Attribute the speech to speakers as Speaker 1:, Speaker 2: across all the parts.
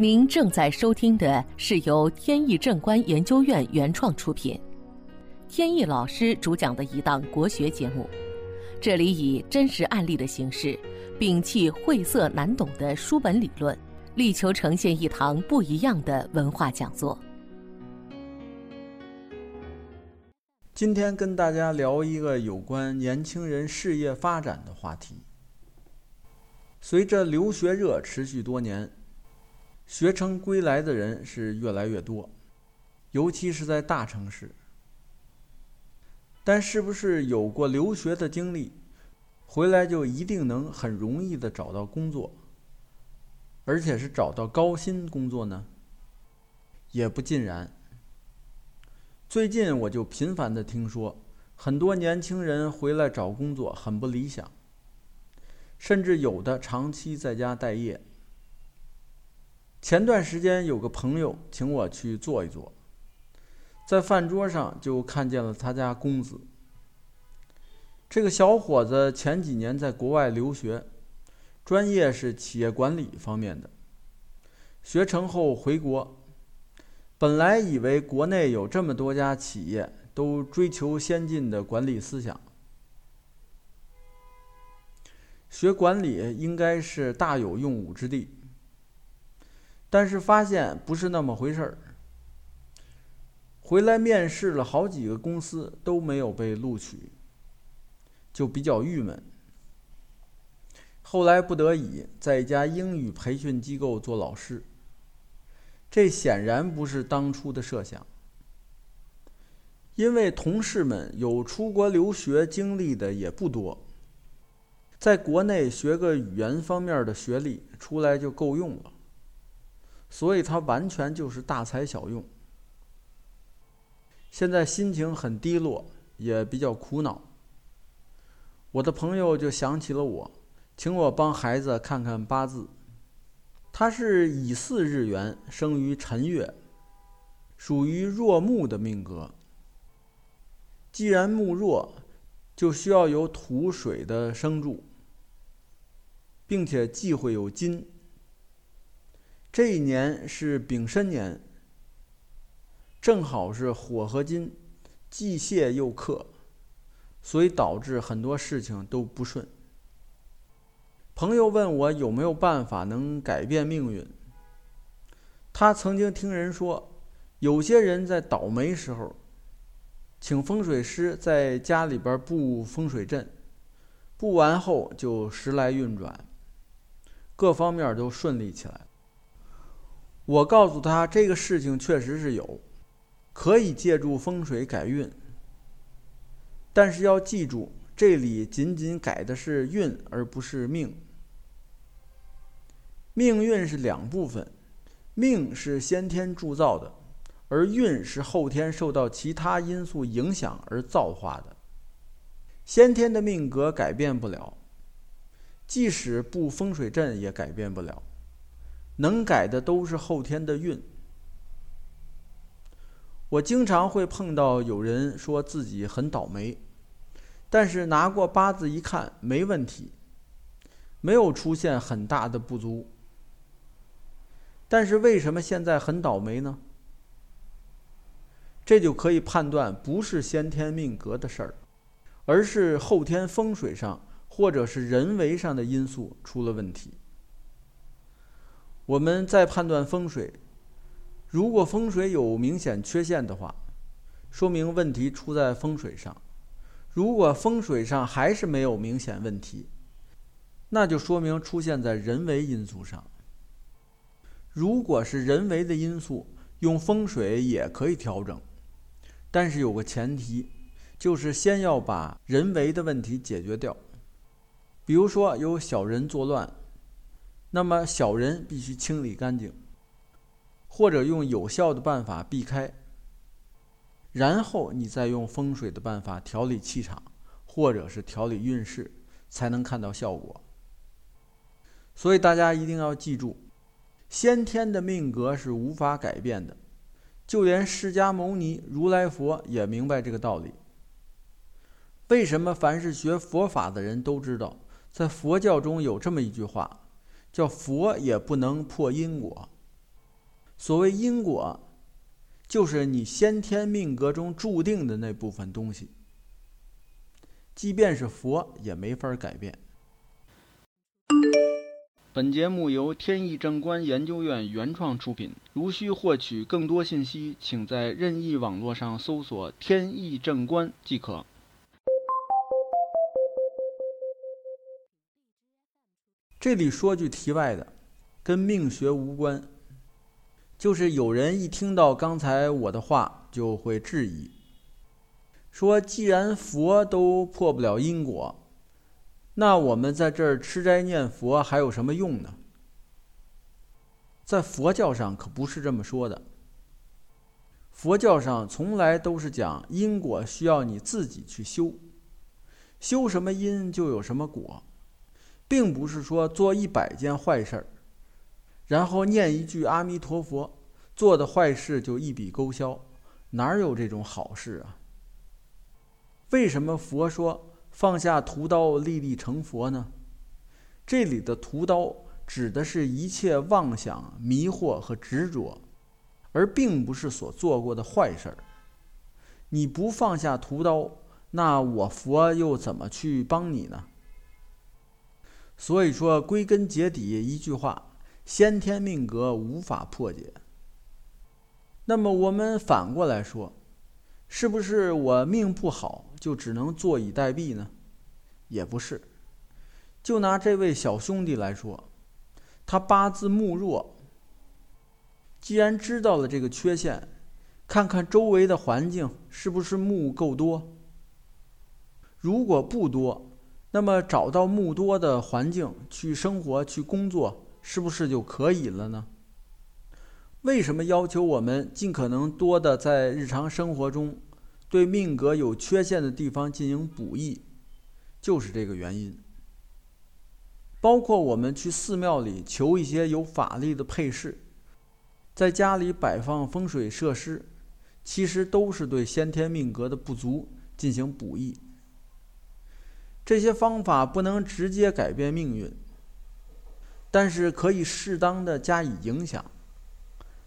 Speaker 1: 您正在收听的是由天意正观研究院原创出品，天意老师主讲的一档国学节目。这里以真实案例的形式，摒弃晦涩难懂的书本理论，力求呈现一堂不一样的文化讲座。
Speaker 2: 今天跟大家聊一个有关年轻人事业发展的话题。随着留学热持续多年，学成归来的人是越来越多，尤其是在大城市。但是不是有过留学的经历，回来就一定能很容易的找到工作，而且是找到高薪工作呢？也不尽然。最近我就频繁的听说，很多年轻人回来找工作很不理想。甚至有的长期在家待业。前段时间有个朋友请我去坐一坐，在饭桌上就看见了他家公子。这个小伙子前几年在国外留学，专业是企业管理方面的。学成后回国，本来以为国内有这么多家企业都追求先进的管理思想。学管理应该是大有用武之地，但是发现不是那么回事儿。回来面试了好几个公司都没有被录取，就比较郁闷。后来不得已在一家英语培训机构做老师，这显然不是当初的设想，因为同事们有出国留学经历的也不多。在国内学个语言方面的学历出来就够用了，所以他完全就是大材小用。现在心情很低落，也比较苦恼。我的朋友就想起了我，请我帮孩子看看八字。他是乙巳日元，生于辰月，属于弱木的命格。既然木弱，就需要有土水的生助。并且忌讳有金。这一年是丙申年，正好是火和金，既泄又克，所以导致很多事情都不顺。朋友问我有没有办法能改变命运。他曾经听人说，有些人在倒霉时候，请风水师在家里边布风水阵，布完后就时来运转。各方面都顺利起来。我告诉他，这个事情确实是有，可以借助风水改运。但是要记住，这里仅仅改的是运，而不是命。命运是两部分，命是先天铸造的，而运是后天受到其他因素影响而造化的。先天的命格改变不了。即使布风水阵也改变不了，能改的都是后天的运。我经常会碰到有人说自己很倒霉，但是拿过八字一看没问题，没有出现很大的不足。但是为什么现在很倒霉呢？这就可以判断不是先天命格的事儿，而是后天风水上。或者是人为上的因素出了问题，我们再判断风水，如果风水有明显缺陷的话，说明问题出在风水上；如果风水上还是没有明显问题，那就说明出现在人为因素上。如果是人为的因素，用风水也可以调整，但是有个前提，就是先要把人为的问题解决掉。比如说有小人作乱，那么小人必须清理干净，或者用有效的办法避开，然后你再用风水的办法调理气场，或者是调理运势，才能看到效果。所以大家一定要记住，先天的命格是无法改变的，就连释迦牟尼、如来佛也明白这个道理。为什么凡是学佛法的人都知道？在佛教中有这么一句话，叫“佛也不能破因果”，所谓因果，就是你先天命格中注定的那部分东西，即便是佛也没法改变。
Speaker 3: 本节目由天意正观研究院原创出品。如需获取更多信息，请在任意网络上搜索“天意正观”即可。
Speaker 2: 这里说句题外的，跟命学无关。就是有人一听到刚才我的话，就会质疑，说既然佛都破不了因果，那我们在这儿吃斋念佛还有什么用呢？在佛教上可不是这么说的。佛教上从来都是讲因果需要你自己去修，修什么因就有什么果，并不是说做一百件坏事。然后念一句阿弥陀佛，做的坏事就一笔勾销，哪有这种好事啊？为什么佛说放下屠刀立地成佛呢？这里的屠刀指的是一切妄想、迷惑和执着，而并不是所做过的坏事。你不放下屠刀，那我佛又怎么去帮你呢？所以说，归根结底一句话。先天命格无法破解。那么我们反过来说，是不是我命不好就只能坐以待毙呢？也不是。就拿这位小兄弟来说，他八字木弱。既然知道了这个缺陷，看看周围的环境是不是木够多。如果不多，那么找到木多的环境去生活、去工作。是不是就可以了呢？为什么要求我们尽可能多的在日常生活中对命格有缺陷的地方进行补益？就是这个原因。包括我们去寺庙里求一些有法力的配饰，在家里摆放风水设施，其实都是对先天命格的不足进行补益。这些方法不能直接改变命运。但是可以适当的加以影响，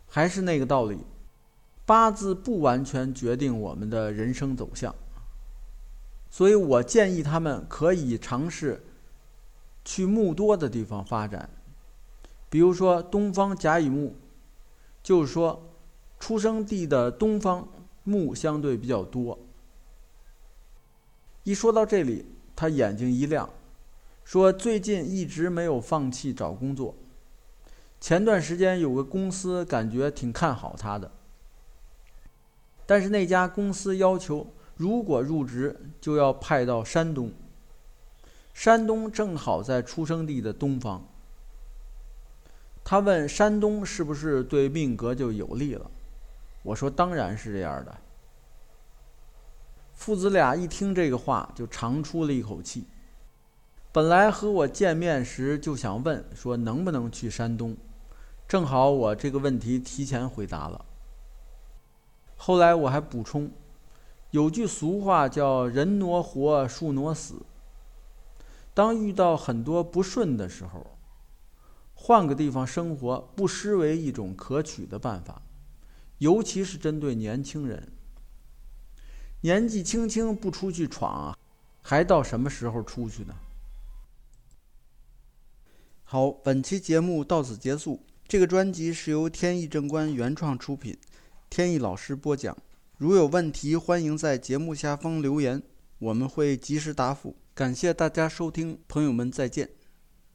Speaker 2: 还是那个道理，八字不完全决定我们的人生走向，所以我建议他们可以尝试去木多的地方发展，比如说东方甲乙木，就是说出生地的东方木相对比较多。一说到这里，他眼睛一亮。说最近一直没有放弃找工作。前段时间有个公司感觉挺看好他的，但是那家公司要求如果入职就要派到山东。山东正好在出生地的东方。他问山东是不是对命格就有利了？我说当然是这样的。父子俩一听这个话，就长出了一口气。本来和我见面时就想问说能不能去山东，正好我这个问题提前回答了。后来我还补充，有句俗话叫“人挪活，树挪死”。当遇到很多不顺的时候，换个地方生活不失为一种可取的办法，尤其是针对年轻人。年纪轻轻不出去闯啊，还到什么时候出去呢？好，本期节目到此结束。这个专辑是由天意正观原创出品，天意老师播讲。如有问题，欢迎在节目下方留言，我们会及时答复。感谢大家收听，朋友们再见。